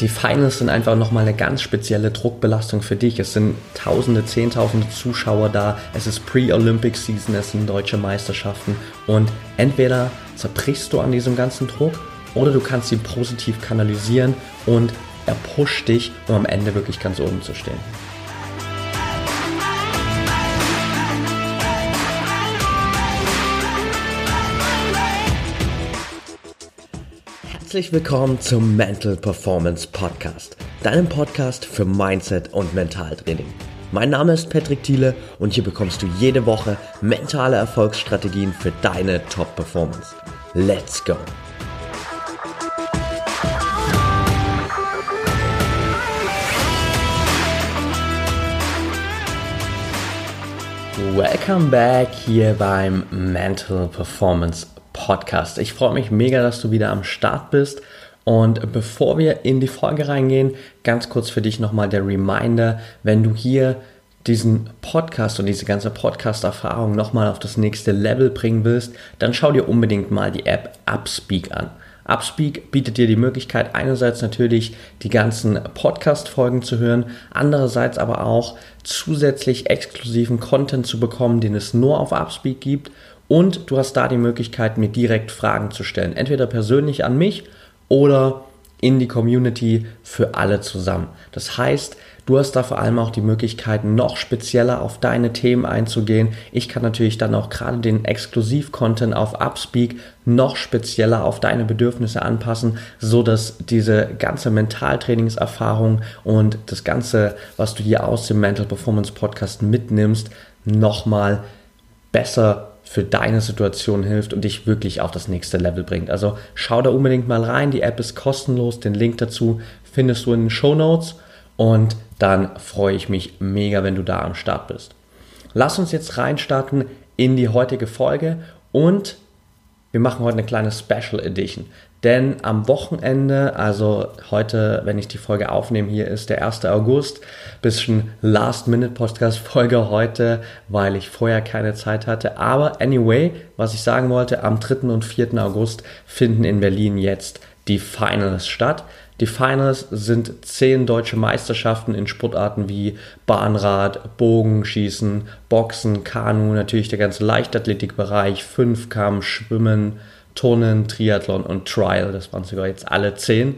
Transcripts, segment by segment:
die Finals sind einfach nochmal eine ganz spezielle Druckbelastung für dich. Es sind Tausende, Zehntausende Zuschauer da. Es ist Pre-Olympic Season, es sind deutsche Meisterschaften. Und entweder zerbrichst du an diesem ganzen Druck oder du kannst ihn positiv kanalisieren und er pusht dich, um am Ende wirklich ganz oben zu stehen. Herzlich willkommen zum Mental Performance Podcast, deinem Podcast für Mindset und Mentaltraining. Mein Name ist Patrick Thiele und hier bekommst du jede Woche mentale Erfolgsstrategien für deine Top-Performance. Let's go! Welcome back hier beim Mental Performance Podcast. Ich freue mich mega, dass du wieder am Start bist. Und bevor wir in die Folge reingehen, ganz kurz für dich nochmal der Reminder, wenn du hier diesen Podcast und diese ganze Podcast-Erfahrung nochmal auf das nächste Level bringen willst, dann schau dir unbedingt mal die App Upspeak an. Upspeak bietet dir die Möglichkeit, einerseits natürlich die ganzen Podcast-Folgen zu hören, andererseits aber auch zusätzlich exklusiven Content zu bekommen, den es nur auf Upspeak gibt und du hast da die Möglichkeit, mir direkt Fragen zu stellen. Entweder persönlich an mich oder in die Community für alle zusammen. Das heißt, du hast da vor allem auch die Möglichkeit, noch spezieller auf deine Themen einzugehen. Ich kann natürlich dann auch gerade den Exklusiv-Content auf Upspeak noch spezieller auf deine Bedürfnisse anpassen, so dass diese ganze Mentaltrainingserfahrung und das Ganze, was du hier aus dem Mental Performance Podcast mitnimmst, nochmal besser für deine Situation hilft und dich wirklich auf das nächste Level bringt. Also schau da unbedingt mal rein. Die App ist kostenlos. Den Link dazu findest du in den Show Notes. Und dann freue ich mich mega, wenn du da am Start bist. Lass uns jetzt reinstarten in die heutige Folge und wir machen heute eine kleine Special Edition. Denn am Wochenende, also heute, wenn ich die Folge aufnehme, hier ist der 1. August, bisschen Last-Minute-Podcast-Folge heute, weil ich vorher keine Zeit hatte. Aber anyway, was ich sagen wollte, am 3. und 4. August finden in Berlin jetzt die Finals statt. Die Finals sind zehn deutsche Meisterschaften in Sportarten wie Bahnrad, Bogenschießen, Boxen, Kanu, natürlich der ganze Leichtathletikbereich, Fünfkampf, Schwimmen, Turnen, Triathlon und Trial. Das waren sogar jetzt alle zehn.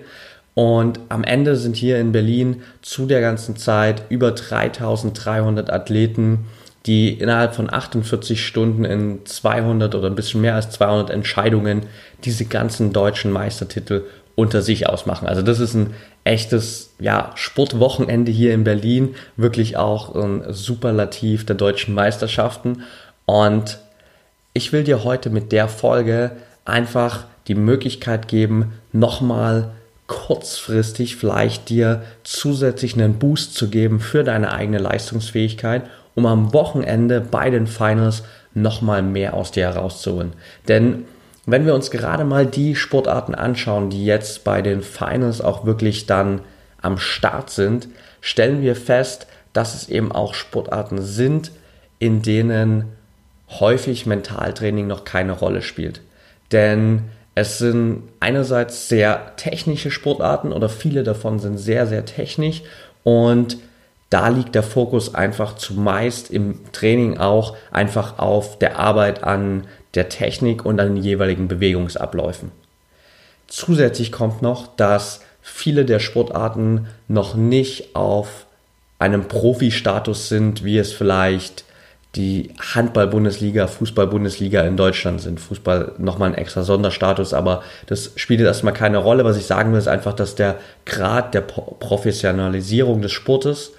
Und am Ende sind hier in Berlin zu der ganzen Zeit über 3300 Athleten, die innerhalb von 48 Stunden in 200 oder ein bisschen mehr als 200 Entscheidungen diese ganzen deutschen Meistertitel unter sich ausmachen. Also das ist ein echtes ja, Sportwochenende hier in Berlin, wirklich auch ein Superlativ der deutschen Meisterschaften. Und ich will dir heute mit der Folge einfach die Möglichkeit geben, nochmal kurzfristig vielleicht dir zusätzlich einen Boost zu geben für deine eigene Leistungsfähigkeit, um am Wochenende bei den Finals nochmal mehr aus dir herauszuholen. Denn wenn wir uns gerade mal die Sportarten anschauen, die jetzt bei den Finals auch wirklich dann am Start sind, stellen wir fest, dass es eben auch Sportarten sind, in denen häufig Mentaltraining noch keine Rolle spielt. Denn es sind einerseits sehr technische Sportarten oder viele davon sind sehr, sehr technisch und da liegt der Fokus einfach zumeist im Training auch einfach auf der Arbeit an der Technik und an den jeweiligen Bewegungsabläufen. Zusätzlich kommt noch, dass viele der Sportarten noch nicht auf einem Profi-Status sind, wie es vielleicht die Handball-Bundesliga, Fußball-Bundesliga in Deutschland sind. Fußball nochmal ein extra Sonderstatus, aber das spielt erstmal keine Rolle. Was ich sagen will, ist einfach, dass der Grad der Professionalisierung des Sportes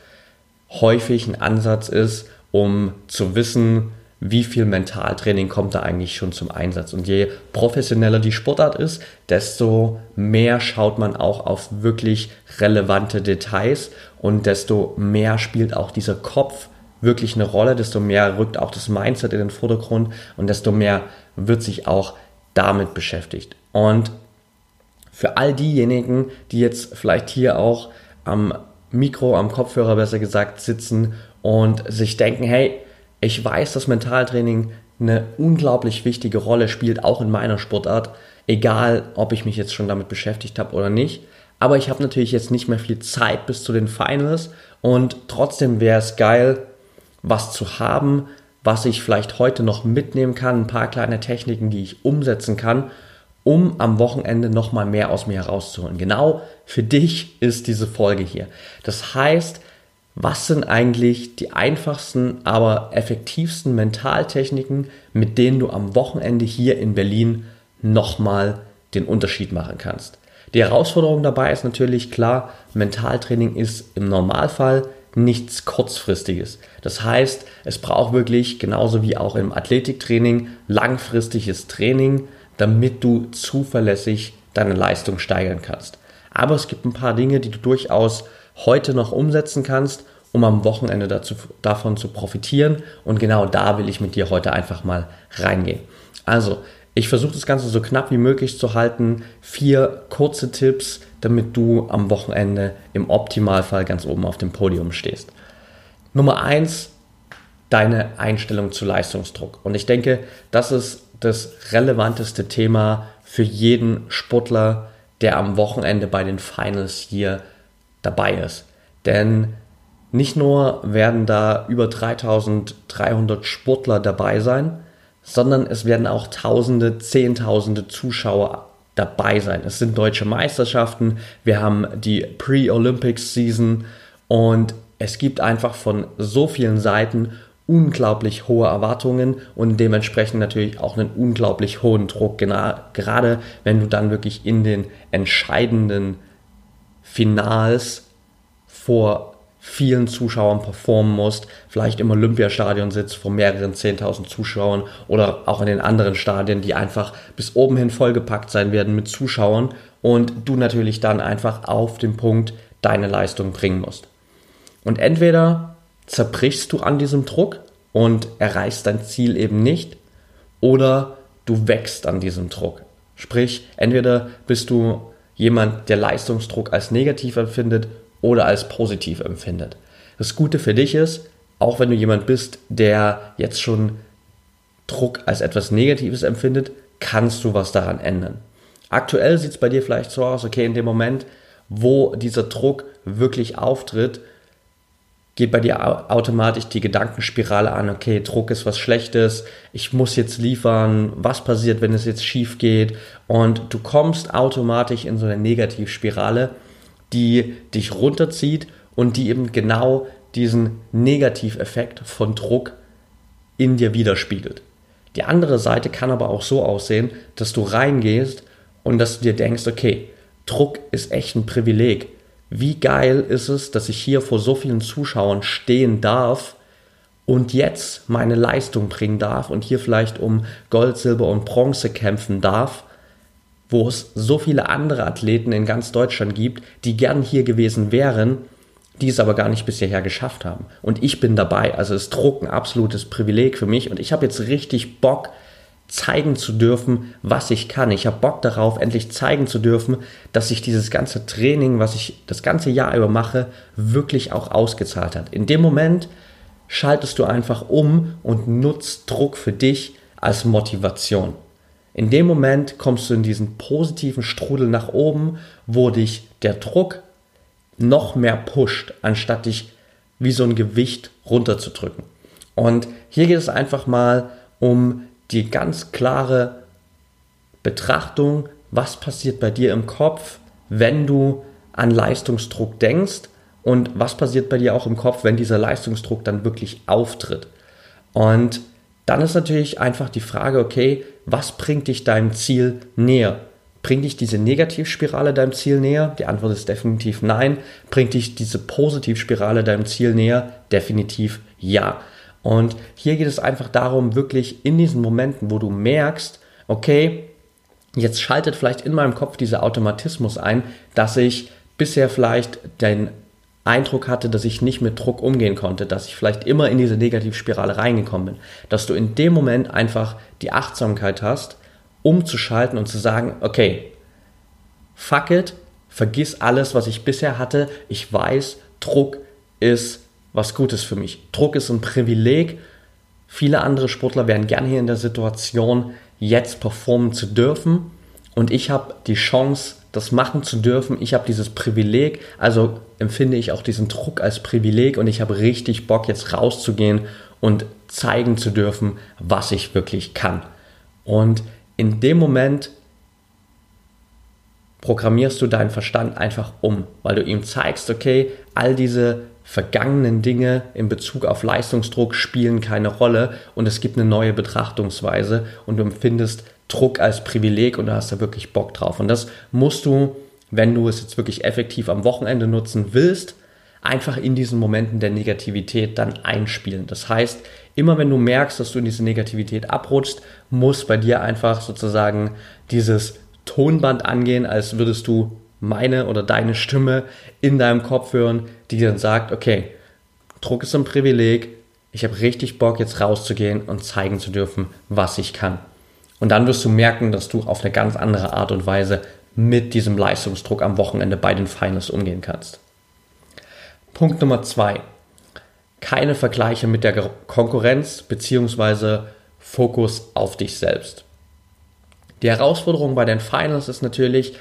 häufig ein Ansatz ist, um zu wissen, wie viel Mentaltraining kommt da eigentlich schon zum Einsatz. Und je professioneller die Sportart ist, desto mehr schaut man auch auf wirklich relevante Details und desto mehr spielt auch dieser Kopf wirklich eine Rolle, desto mehr rückt auch das Mindset in den Vordergrund und desto mehr wird sich auch damit beschäftigt. Und für all diejenigen, die jetzt vielleicht hier auch am Mikro, am Kopfhörer besser gesagt sitzen und sich denken, hey, ich weiß, dass Mentaltraining eine unglaublich wichtige Rolle spielt, auch in meiner Sportart, egal ob ich mich jetzt schon damit beschäftigt habe oder nicht. aber ich habe natürlich jetzt nicht mehr viel Zeit bis zu den Finals und trotzdem wäre es geil, was zu haben, was ich vielleicht heute noch mitnehmen kann, ein paar kleine Techniken, die ich umsetzen kann, um am Wochenende nochmal mehr aus mir herauszuholen. Genau für dich ist diese Folge hier. Das heißt, was sind eigentlich die einfachsten, aber effektivsten Mentaltechniken, mit denen du am Wochenende hier in Berlin nochmal den Unterschied machen kannst? Die Herausforderung dabei ist natürlich klar, Mentaltraining ist im Normalfall nichts kurzfristiges. Das heißt, es braucht wirklich genauso wie auch im Athletiktraining langfristiges Training, damit du zuverlässig deine Leistung steigern kannst. Aber es gibt ein paar Dinge, die du durchaus heute noch umsetzen kannst, um am Wochenende dazu, davon zu profitieren. Und genau da will ich mit dir heute einfach mal reingehen. Also, ich versuche das Ganze so knapp wie möglich zu halten. Vier kurze Tipps, damit du am Wochenende im Optimalfall ganz oben auf dem Podium stehst. Nummer eins, deine Einstellung zu Leistungsdruck. Und ich denke, das ist das relevanteste Thema für jeden Sportler, der am Wochenende bei den Finals hier dabei ist. Denn nicht nur werden da über 3300 Sportler dabei sein, sondern es werden auch Tausende, Zehntausende Zuschauer dabei sein. Es sind deutsche Meisterschaften, wir haben die Pre-Olympics-Season und es gibt einfach von so vielen Seiten unglaublich hohe Erwartungen und dementsprechend natürlich auch einen unglaublich hohen Druck, gerade wenn du dann wirklich in den entscheidenden Finals vor vielen Zuschauern performen musst, vielleicht im Olympiastadion sitzt vor mehreren 10.000 Zuschauern oder auch in den anderen Stadien, die einfach bis oben hin vollgepackt sein werden mit Zuschauern und du natürlich dann einfach auf den Punkt deine Leistung bringen musst. Und entweder zerbrichst du an diesem Druck und erreichst dein Ziel eben nicht oder du wächst an diesem Druck. Sprich, entweder bist du jemand, der Leistungsdruck als negativ empfindet oder als positiv empfindet. Das Gute für dich ist, auch wenn du jemand bist, der jetzt schon Druck als etwas Negatives empfindet, kannst du was daran ändern. Aktuell sieht es bei dir vielleicht so aus, okay, in dem Moment, wo dieser Druck wirklich auftritt, geht bei dir automatisch die Gedankenspirale an, okay, Druck ist was Schlechtes, ich muss jetzt liefern, was passiert, wenn es jetzt schief geht und du kommst automatisch in so eine Negativspirale die dich runterzieht und die eben genau diesen Negativeffekt von Druck in dir widerspiegelt. Die andere Seite kann aber auch so aussehen, dass du reingehst und dass du dir denkst, okay, Druck ist echt ein Privileg. Wie geil ist es, dass ich hier vor so vielen Zuschauern stehen darf und jetzt meine Leistung bringen darf und hier vielleicht um Gold, Silber und Bronze kämpfen darf wo es so viele andere Athleten in ganz Deutschland gibt, die gern hier gewesen wären, die es aber gar nicht bis hierher geschafft haben. Und ich bin dabei. Also ist Druck ein absolutes Privileg für mich und ich habe jetzt richtig Bock, zeigen zu dürfen, was ich kann. Ich habe Bock darauf, endlich zeigen zu dürfen, dass sich dieses ganze Training, was ich das ganze Jahr über mache, wirklich auch ausgezahlt hat. In dem Moment schaltest du einfach um und nutzt Druck für dich als Motivation. In dem Moment kommst du in diesen positiven Strudel nach oben, wo dich der Druck noch mehr pusht, anstatt dich wie so ein Gewicht runterzudrücken. Und hier geht es einfach mal um die ganz klare Betrachtung, was passiert bei dir im Kopf, wenn du an Leistungsdruck denkst und was passiert bei dir auch im Kopf, wenn dieser Leistungsdruck dann wirklich auftritt. Und dann ist natürlich einfach die Frage, okay, was bringt dich deinem Ziel näher? Bringt dich diese Negativspirale deinem Ziel näher? Die Antwort ist definitiv nein. Bringt dich diese Positivspirale deinem Ziel näher? Definitiv ja. Und hier geht es einfach darum, wirklich in diesen Momenten, wo du merkst, okay, jetzt schaltet vielleicht in meinem Kopf dieser Automatismus ein, dass ich bisher vielleicht den Eindruck hatte, dass ich nicht mit Druck umgehen konnte, dass ich vielleicht immer in diese Negativspirale reingekommen bin, dass du in dem Moment einfach die Achtsamkeit hast, umzuschalten und zu sagen, okay, fuck it, vergiss alles, was ich bisher hatte, ich weiß, Druck ist was Gutes für mich. Druck ist ein Privileg. Viele andere Sportler wären gerne hier in der Situation, jetzt performen zu dürfen. Und ich habe die Chance, das machen zu dürfen. Ich habe dieses Privileg, also empfinde ich auch diesen Druck als Privileg und ich habe richtig Bock, jetzt rauszugehen und zeigen zu dürfen, was ich wirklich kann. Und in dem Moment programmierst du deinen Verstand einfach um, weil du ihm zeigst, okay, all diese vergangenen Dinge in Bezug auf Leistungsdruck spielen keine Rolle und es gibt eine neue Betrachtungsweise und du empfindest Druck als Privileg und du hast da wirklich Bock drauf. Und das musst du, wenn du es jetzt wirklich effektiv am Wochenende nutzen willst, einfach in diesen Momenten der Negativität dann einspielen. Das heißt, immer wenn du merkst, dass du in diese Negativität abrutschst, muss bei dir einfach sozusagen dieses Tonband angehen, als würdest du meine oder deine Stimme in deinem Kopf hören, die dann sagt, okay, Druck ist ein Privileg, ich habe richtig Bock jetzt rauszugehen und zeigen zu dürfen, was ich kann. Und dann wirst du merken, dass du auf eine ganz andere Art und Weise mit diesem Leistungsdruck am Wochenende bei den Finals umgehen kannst. Punkt Nummer zwei. Keine Vergleiche mit der Konkurrenz bzw. Fokus auf dich selbst. Die Herausforderung bei den Finals ist natürlich,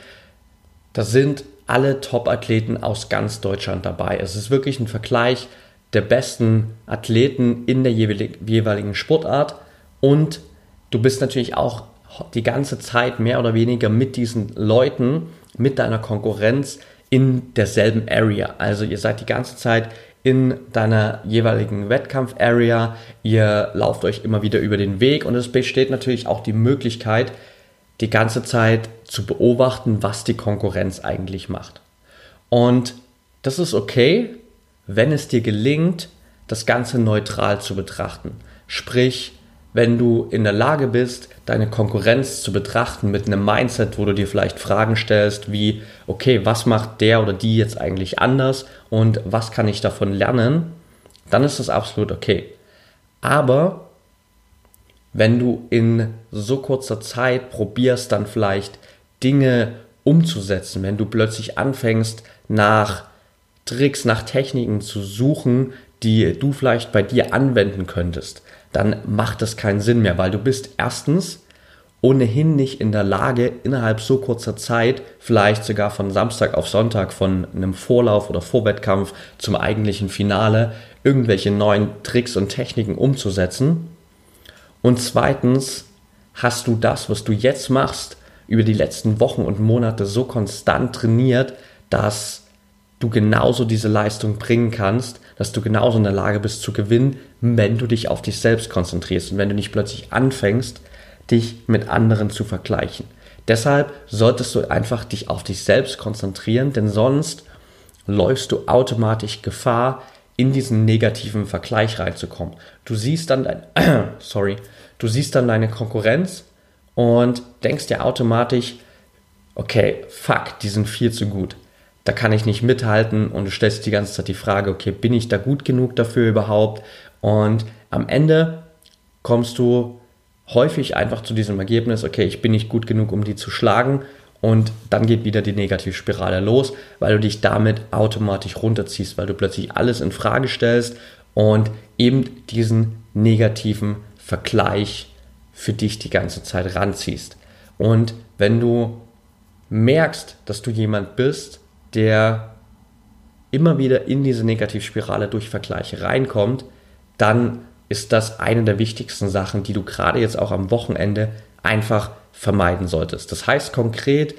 da sind alle Top-Athleten aus ganz Deutschland dabei. Es ist wirklich ein Vergleich der besten Athleten in der jeweiligen Sportart und du bist natürlich auch die ganze Zeit mehr oder weniger mit diesen Leuten, mit deiner Konkurrenz in derselben Area. Also ihr seid die ganze Zeit in deiner jeweiligen Wettkampf-Area, ihr lauft euch immer wieder über den Weg und es besteht natürlich auch die Möglichkeit, die ganze Zeit zu beobachten, was die Konkurrenz eigentlich macht. Und das ist okay, wenn es dir gelingt, das Ganze neutral zu betrachten. Sprich, wenn du in der Lage bist, deine Konkurrenz zu betrachten mit einem Mindset, wo du dir vielleicht Fragen stellst wie, okay, was macht der oder die jetzt eigentlich anders und was kann ich davon lernen, dann ist das absolut okay. Aber wenn du in so kurzer Zeit probierst, dann vielleicht Dinge umzusetzen, wenn du plötzlich anfängst, nach Tricks, nach Techniken zu suchen, die du vielleicht bei dir anwenden könntest, dann macht das keinen Sinn mehr, weil du bist erstens ohnehin nicht in der Lage, innerhalb so kurzer Zeit, vielleicht sogar von Samstag auf Sonntag, von einem Vorlauf oder Vorwettkampf zum eigentlichen Finale, irgendwelche neuen Tricks und Techniken umzusetzen. Und zweitens hast du das, was du jetzt machst, über die letzten Wochen und Monate so konstant trainiert, dass du genauso diese Leistung bringen kannst, dass du genauso in der Lage bist zu gewinnen, wenn du dich auf dich selbst konzentrierst und wenn du nicht plötzlich anfängst, dich mit anderen zu vergleichen. Deshalb solltest du einfach dich auf dich selbst konzentrieren, denn sonst läufst du automatisch Gefahr, in diesen negativen Vergleich reinzukommen. Du siehst dann dein, sorry, du siehst dann deine Konkurrenz und denkst dir automatisch, okay, fuck, die sind viel zu gut. Da kann ich nicht mithalten und du stellst die ganze Zeit die Frage, okay, bin ich da gut genug dafür überhaupt? Und am Ende kommst du häufig einfach zu diesem Ergebnis, okay, ich bin nicht gut genug, um die zu schlagen und dann geht wieder die Negativspirale los, weil du dich damit automatisch runterziehst, weil du plötzlich alles in Frage stellst und eben diesen negativen Vergleich für dich die ganze Zeit ranziehst. Und wenn du merkst, dass du jemand bist, der immer wieder in diese Negativspirale durch Vergleiche reinkommt, dann ist das eine der wichtigsten Sachen, die du gerade jetzt auch am Wochenende einfach vermeiden solltest. Das heißt konkret,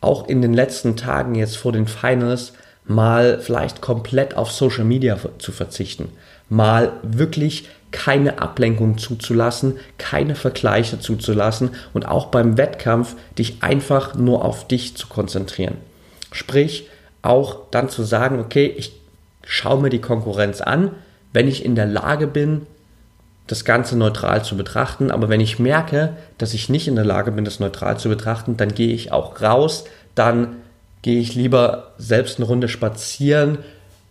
auch in den letzten Tagen jetzt vor den Finals mal vielleicht komplett auf Social Media zu verzichten, mal wirklich keine Ablenkung zuzulassen, keine Vergleiche zuzulassen und auch beim Wettkampf dich einfach nur auf dich zu konzentrieren. Sprich, auch dann zu sagen, okay, ich schaue mir die Konkurrenz an, wenn ich in der Lage bin, das Ganze neutral zu betrachten. Aber wenn ich merke, dass ich nicht in der Lage bin, das neutral zu betrachten, dann gehe ich auch raus, dann gehe ich lieber selbst eine Runde spazieren,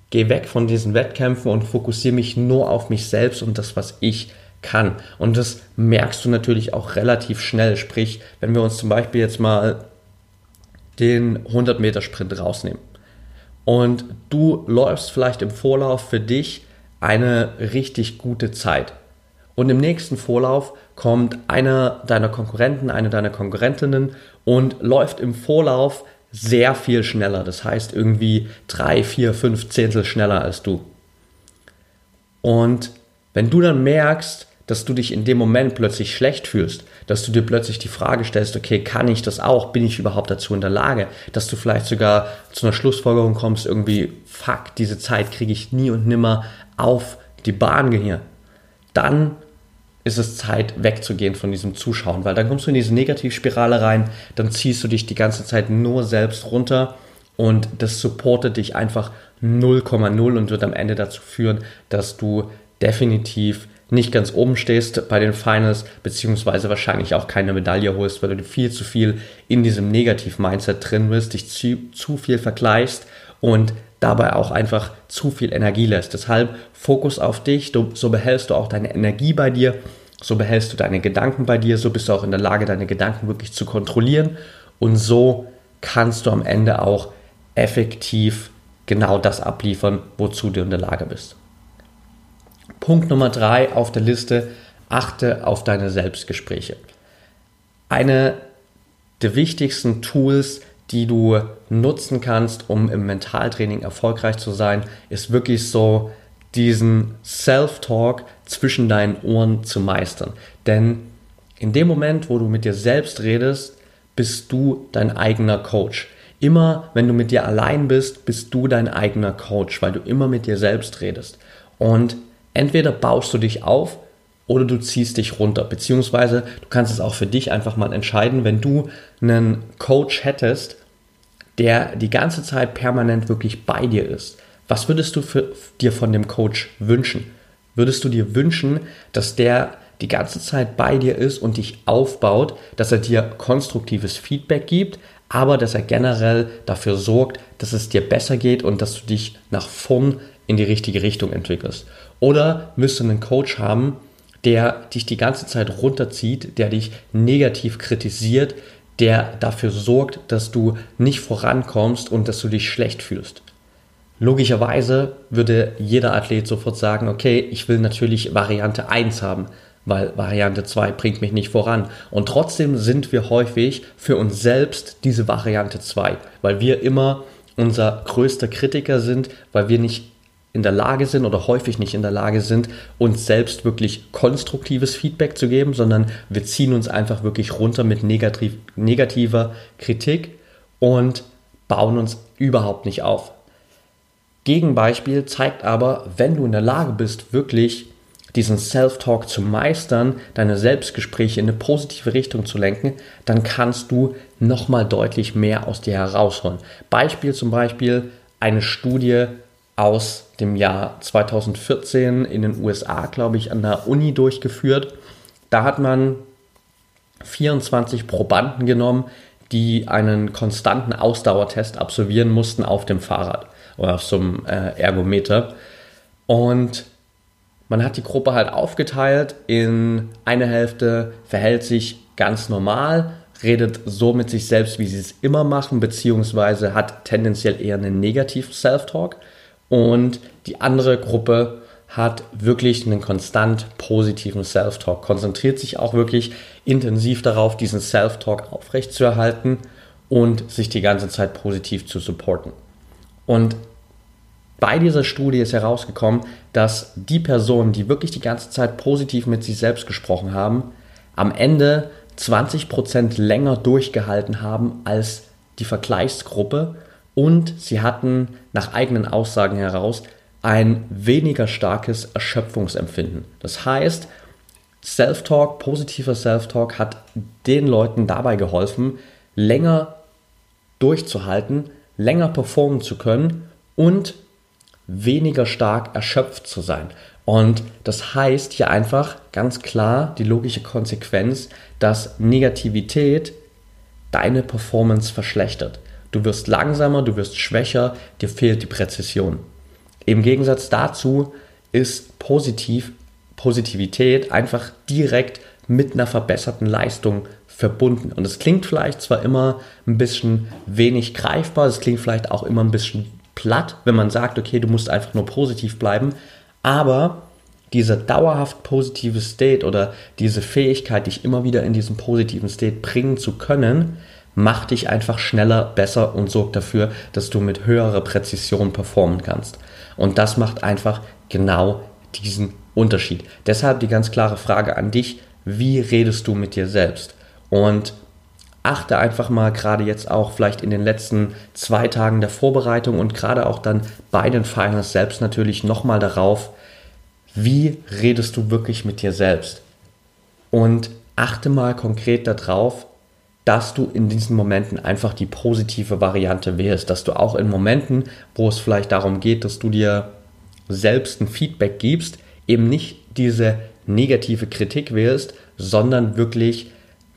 gehe weg von diesen Wettkämpfen und fokussiere mich nur auf mich selbst und das, was ich kann. Und das merkst du natürlich auch relativ schnell. Sprich, wenn wir uns zum Beispiel jetzt mal den 100 Meter Sprint rausnehmen und du läufst vielleicht im Vorlauf für dich eine richtig gute Zeit und im nächsten Vorlauf kommt einer deiner Konkurrenten, eine deiner Konkurrentinnen und läuft im Vorlauf sehr viel schneller. Das heißt irgendwie drei, vier, fünf Zehntel schneller als du. Und wenn du dann merkst, dass du dich in dem Moment plötzlich schlecht fühlst, dass du dir plötzlich die Frage stellst, okay, kann ich das auch? Bin ich überhaupt dazu in der Lage? Dass du vielleicht sogar zu einer Schlussfolgerung kommst, irgendwie, fuck, diese Zeit kriege ich nie und nimmer auf die Bahn hier. Dann ist es Zeit wegzugehen von diesem Zuschauen, weil dann kommst du in diese Negativspirale rein, dann ziehst du dich die ganze Zeit nur selbst runter und das supportet dich einfach 0,0 und wird am Ende dazu führen, dass du definitiv nicht ganz oben stehst bei den Finals, beziehungsweise wahrscheinlich auch keine Medaille holst, weil du viel zu viel in diesem Negativ-Mindset drin bist, dich zu, zu viel vergleichst und dabei auch einfach zu viel Energie lässt. Deshalb Fokus auf dich, du, so behältst du auch deine Energie bei dir, so behältst du deine Gedanken bei dir, so bist du auch in der Lage, deine Gedanken wirklich zu kontrollieren und so kannst du am Ende auch effektiv genau das abliefern, wozu du in der Lage bist. Punkt Nummer drei auf der Liste, achte auf deine Selbstgespräche. Eine der wichtigsten Tools, die du nutzen kannst, um im Mentaltraining erfolgreich zu sein, ist wirklich so diesen Self-Talk zwischen deinen Ohren zu meistern. Denn in dem Moment, wo du mit dir selbst redest, bist du dein eigener Coach. Immer wenn du mit dir allein bist, bist du dein eigener Coach, weil du immer mit dir selbst redest. Und entweder baust du dich auf oder du ziehst dich runter. Beziehungsweise du kannst es auch für dich einfach mal entscheiden, wenn du einen Coach hättest, der die ganze Zeit permanent wirklich bei dir ist. Was würdest du für, dir von dem Coach wünschen? Würdest du dir wünschen, dass der die ganze Zeit bei dir ist und dich aufbaut, dass er dir konstruktives Feedback gibt, aber dass er generell dafür sorgt, dass es dir besser geht und dass du dich nach vorn in die richtige Richtung entwickelst. Oder müsst du einen Coach haben, der dich die ganze Zeit runterzieht, der dich negativ kritisiert, der dafür sorgt, dass du nicht vorankommst und dass du dich schlecht fühlst. Logischerweise würde jeder Athlet sofort sagen, okay, ich will natürlich Variante 1 haben, weil Variante 2 bringt mich nicht voran. Und trotzdem sind wir häufig für uns selbst diese Variante 2, weil wir immer unser größter Kritiker sind, weil wir nicht in der Lage sind oder häufig nicht in der Lage sind, uns selbst wirklich konstruktives Feedback zu geben, sondern wir ziehen uns einfach wirklich runter mit negativ, negativer Kritik und bauen uns überhaupt nicht auf. Gegenbeispiel zeigt aber, wenn du in der Lage bist, wirklich diesen Self-Talk zu meistern, deine Selbstgespräche in eine positive Richtung zu lenken, dann kannst du nochmal deutlich mehr aus dir herausholen. Beispiel zum Beispiel eine Studie aus dem Jahr 2014 in den USA, glaube ich, an der Uni durchgeführt. Da hat man 24 Probanden genommen, die einen konstanten Ausdauertest absolvieren mussten auf dem Fahrrad oder auf so einem äh, Ergometer. Und man hat die Gruppe halt aufgeteilt in eine Hälfte verhält sich ganz normal, redet so mit sich selbst, wie sie es immer machen, beziehungsweise hat tendenziell eher einen negativen Self-Talk. Und die andere Gruppe hat wirklich einen konstant positiven Self-Talk, konzentriert sich auch wirklich intensiv darauf, diesen Self-Talk aufrechtzuerhalten und sich die ganze Zeit positiv zu supporten. Und bei dieser Studie ist herausgekommen, dass die Personen, die wirklich die ganze Zeit positiv mit sich selbst gesprochen haben, am Ende 20% länger durchgehalten haben als die Vergleichsgruppe und sie hatten nach eigenen Aussagen heraus ein weniger starkes Erschöpfungsempfinden. Das heißt, Self-Talk, positiver Self-Talk hat den Leuten dabei geholfen, länger durchzuhalten, länger performen zu können und weniger stark erschöpft zu sein. Und das heißt hier einfach ganz klar die logische Konsequenz, dass Negativität deine Performance verschlechtert. Du wirst langsamer, du wirst schwächer, dir fehlt die Präzision. Im Gegensatz dazu ist positiv, Positivität einfach direkt mit einer verbesserten Leistung verbunden. Und es klingt vielleicht zwar immer ein bisschen wenig greifbar, es klingt vielleicht auch immer ein bisschen platt, wenn man sagt, okay, du musst einfach nur positiv bleiben, aber dieser dauerhaft positive State oder diese Fähigkeit, dich immer wieder in diesen positiven State bringen zu können, macht dich einfach schneller, besser und sorgt dafür, dass du mit höherer Präzision performen kannst. Und das macht einfach genau diesen Unterschied. Deshalb die ganz klare Frage an dich, wie redest du mit dir selbst? Und achte einfach mal gerade jetzt auch vielleicht in den letzten zwei Tagen der Vorbereitung und gerade auch dann bei den Finals selbst natürlich nochmal darauf, wie redest du wirklich mit dir selbst? Und achte mal konkret darauf, dass du in diesen Momenten einfach die positive Variante wählst, dass du auch in Momenten, wo es vielleicht darum geht, dass du dir selbst ein Feedback gibst, eben nicht diese negative Kritik wählst, sondern wirklich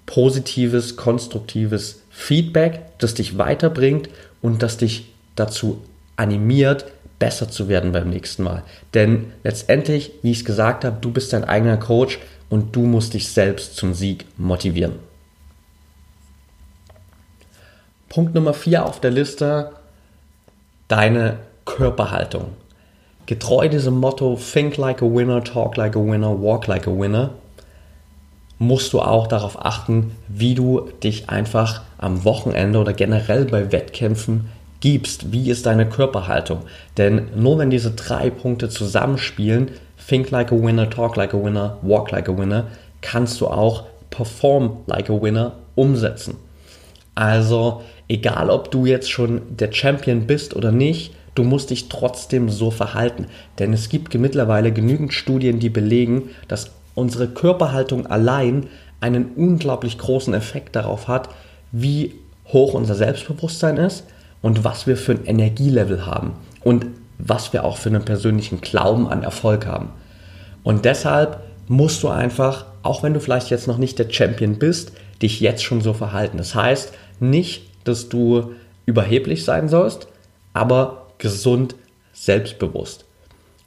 positives, konstruktives Feedback, das dich weiterbringt und das dich dazu animiert, besser zu werden beim nächsten Mal. Denn letztendlich, wie ich es gesagt habe, du bist dein eigener Coach und du musst dich selbst zum Sieg motivieren. Punkt Nummer 4 auf der Liste, deine Körperhaltung. Getreu diesem Motto Think like a winner, talk like a winner, walk like a winner, musst du auch darauf achten, wie du dich einfach am Wochenende oder generell bei Wettkämpfen gibst. Wie ist deine Körperhaltung? Denn nur wenn diese drei Punkte zusammenspielen, Think like a winner, talk like a winner, walk like a winner, kannst du auch perform like a winner umsetzen. Also, egal ob du jetzt schon der Champion bist oder nicht, du musst dich trotzdem so verhalten. Denn es gibt mittlerweile genügend Studien, die belegen, dass unsere Körperhaltung allein einen unglaublich großen Effekt darauf hat, wie hoch unser Selbstbewusstsein ist und was wir für ein Energielevel haben und was wir auch für einen persönlichen Glauben an Erfolg haben. Und deshalb musst du einfach, auch wenn du vielleicht jetzt noch nicht der Champion bist, dich jetzt schon so verhalten. Das heißt nicht, dass du überheblich sein sollst, aber gesund, selbstbewusst.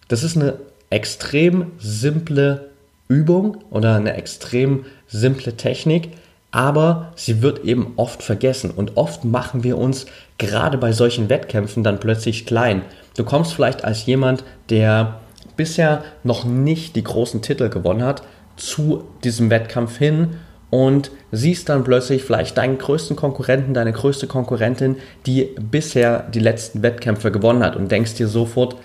Das ist eine extrem simple Übung oder eine extrem simple Technik, aber sie wird eben oft vergessen und oft machen wir uns gerade bei solchen Wettkämpfen dann plötzlich klein. Du kommst vielleicht als jemand, der bisher noch nicht die großen Titel gewonnen hat, zu diesem Wettkampf hin und siehst dann plötzlich vielleicht deinen größten Konkurrenten, deine größte Konkurrentin, die bisher die letzten Wettkämpfe gewonnen hat und denkst dir sofort,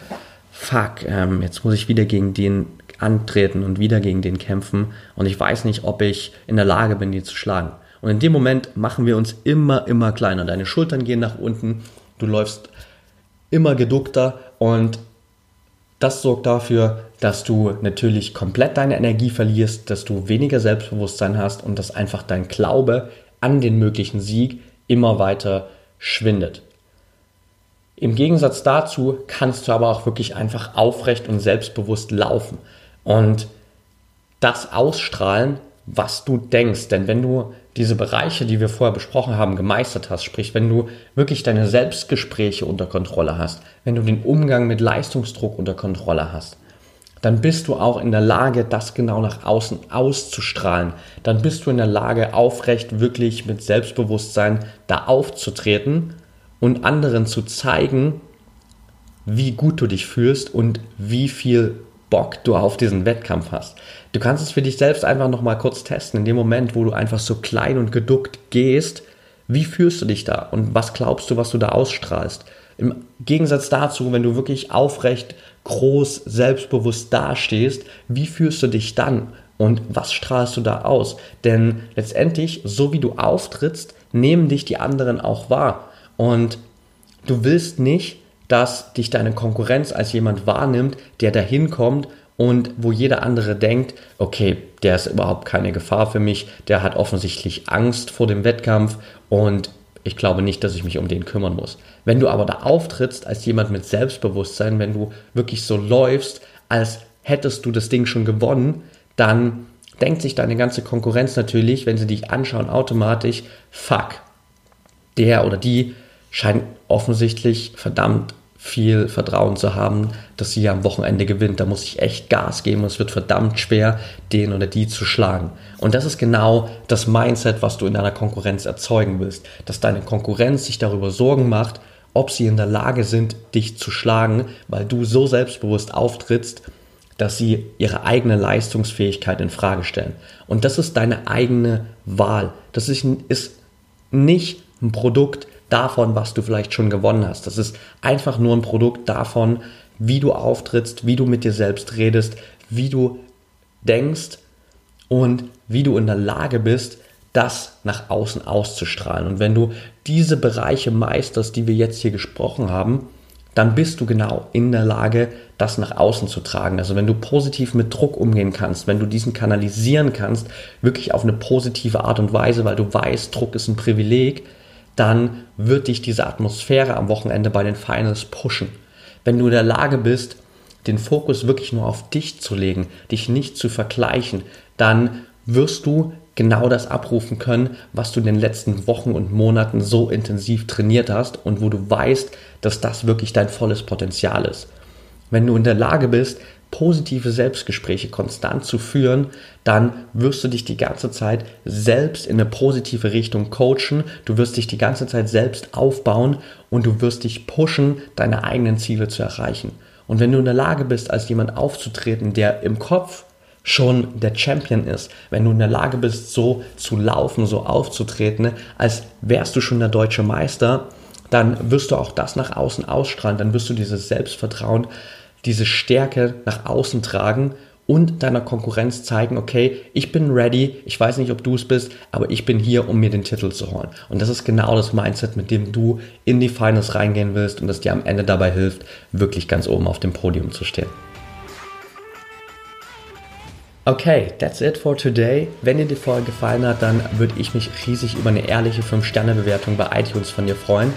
fuck, ähm, jetzt muss ich wieder gegen den antreten und wieder gegen den kämpfen und ich weiß nicht, ob ich in der Lage bin, die zu schlagen. Und in dem Moment machen wir uns immer, immer kleiner. Deine Schultern gehen nach unten, du läufst immer geduckter und das sorgt dafür, dass du natürlich komplett deine Energie verlierst, dass du weniger Selbstbewusstsein hast und dass einfach dein Glaube an den möglichen Sieg immer weiter schwindet. Im Gegensatz dazu kannst du aber auch wirklich einfach aufrecht und selbstbewusst laufen und das ausstrahlen, was du denkst. Denn wenn du diese Bereiche, die wir vorher besprochen haben, gemeistert hast, sprich, wenn du wirklich deine Selbstgespräche unter Kontrolle hast, wenn du den Umgang mit Leistungsdruck unter Kontrolle hast, dann bist du auch in der Lage, das genau nach außen auszustrahlen. Dann bist du in der Lage, aufrecht wirklich mit Selbstbewusstsein da aufzutreten und anderen zu zeigen, wie gut du dich fühlst und wie viel Bock du auf diesen Wettkampf hast. Du kannst es für dich selbst einfach nochmal kurz testen, in dem Moment, wo du einfach so klein und geduckt gehst, wie fühlst du dich da und was glaubst du, was du da ausstrahlst? Im Gegensatz dazu, wenn du wirklich aufrecht, groß, selbstbewusst dastehst, wie fühlst du dich dann und was strahlst du da aus? Denn letztendlich, so wie du auftrittst, nehmen dich die anderen auch wahr. Und du willst nicht, dass dich deine Konkurrenz als jemand wahrnimmt, der dahin kommt und wo jeder andere denkt, okay, der ist überhaupt keine Gefahr für mich, der hat offensichtlich Angst vor dem Wettkampf und ich glaube nicht, dass ich mich um den kümmern muss. Wenn du aber da auftrittst als jemand mit Selbstbewusstsein, wenn du wirklich so läufst, als hättest du das Ding schon gewonnen, dann denkt sich deine ganze Konkurrenz natürlich, wenn sie dich anschauen, automatisch, fuck, der oder die scheint offensichtlich verdammt viel Vertrauen zu haben, dass sie am Wochenende gewinnt. Da muss ich echt Gas geben und es wird verdammt schwer, den oder die zu schlagen. Und das ist genau das Mindset, was du in deiner Konkurrenz erzeugen willst. Dass deine Konkurrenz sich darüber Sorgen macht, ob sie in der Lage sind, dich zu schlagen, weil du so selbstbewusst auftrittst, dass sie ihre eigene Leistungsfähigkeit in Frage stellen. Und das ist deine eigene Wahl. Das ist, ist nicht ein Produkt davon, was du vielleicht schon gewonnen hast. Das ist einfach nur ein Produkt davon, wie du auftrittst, wie du mit dir selbst redest, wie du denkst und wie du in der Lage bist, das nach außen auszustrahlen. Und wenn du diese Bereiche meisterst, die wir jetzt hier gesprochen haben, dann bist du genau in der Lage, das nach außen zu tragen. Also wenn du positiv mit Druck umgehen kannst, wenn du diesen kanalisieren kannst, wirklich auf eine positive Art und Weise, weil du weißt, Druck ist ein Privileg, dann wird dich diese Atmosphäre am Wochenende bei den Finals pushen. Wenn du in der Lage bist, den Fokus wirklich nur auf dich zu legen, dich nicht zu vergleichen, dann wirst du genau das abrufen können, was du in den letzten Wochen und Monaten so intensiv trainiert hast und wo du weißt, dass das wirklich dein volles Potenzial ist. Wenn du in der Lage bist, positive Selbstgespräche konstant zu führen, dann wirst du dich die ganze Zeit selbst in eine positive Richtung coachen, du wirst dich die ganze Zeit selbst aufbauen und du wirst dich pushen, deine eigenen Ziele zu erreichen. Und wenn du in der Lage bist, als jemand aufzutreten, der im Kopf schon der Champion ist, wenn du in der Lage bist, so zu laufen, so aufzutreten, als wärst du schon der deutsche Meister, dann wirst du auch das nach außen ausstrahlen, dann wirst du dieses Selbstvertrauen, diese Stärke nach außen tragen und deiner Konkurrenz zeigen, okay, ich bin ready, ich weiß nicht, ob du es bist, aber ich bin hier, um mir den Titel zu holen. Und das ist genau das Mindset, mit dem du in die Finals reingehen willst und das dir am Ende dabei hilft, wirklich ganz oben auf dem Podium zu stehen. Okay, that's it for today. Wenn dir die Folge gefallen hat, dann würde ich mich riesig über eine ehrliche 5-Sterne-Bewertung bei iTunes von dir freuen.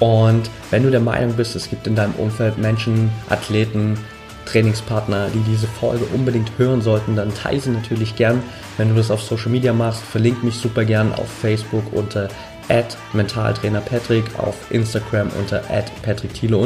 Und wenn du der Meinung bist, es gibt in deinem Umfeld Menschen, Athleten, Trainingspartner, die diese Folge unbedingt hören sollten, dann teile sie natürlich gern. Wenn du das auf Social Media machst, verlink mich super gern auf Facebook unter Mentaltrainer Patrick, auf Instagram unter patrickthiele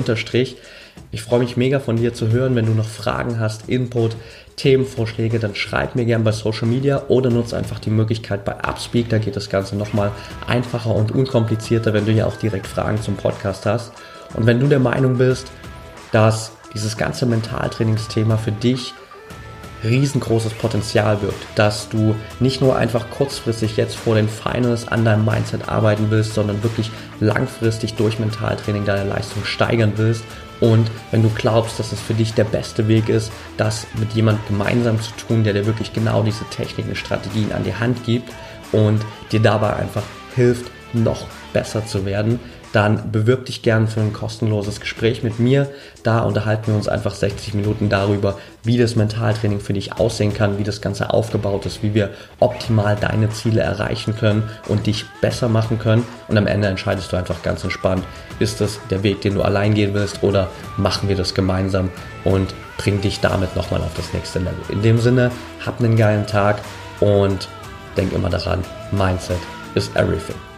Ich freue mich mega von dir zu hören. Wenn du noch Fragen hast, Input, Themenvorschläge, dann schreib mir gerne bei Social Media oder nutze einfach die Möglichkeit bei Upspeak. Da geht das Ganze nochmal einfacher und unkomplizierter, wenn du ja auch direkt Fragen zum Podcast hast. Und wenn du der Meinung bist, dass dieses ganze Mentaltrainingsthema für dich riesengroßes Potenzial wirkt, dass du nicht nur einfach kurzfristig jetzt vor den Finals an deinem Mindset arbeiten willst, sondern wirklich langfristig durch Mentaltraining deine Leistung steigern willst und wenn du glaubst, dass es für dich der beste Weg ist, das mit jemand gemeinsam zu tun, der dir wirklich genau diese Techniken, Strategien an die Hand gibt und dir dabei einfach hilft, noch besser zu werden, dann bewirb dich gern für ein kostenloses Gespräch mit mir. Da unterhalten wir uns einfach 60 Minuten darüber, wie das Mentaltraining für dich aussehen kann, wie das Ganze aufgebaut ist, wie wir optimal deine Ziele erreichen können und dich besser machen können. Und am Ende entscheidest du einfach ganz entspannt, ist das der Weg, den du allein gehen willst oder machen wir das gemeinsam und bring dich damit nochmal auf das nächste Level. In dem Sinne, hab einen geilen Tag und denk immer daran, Mindset is everything.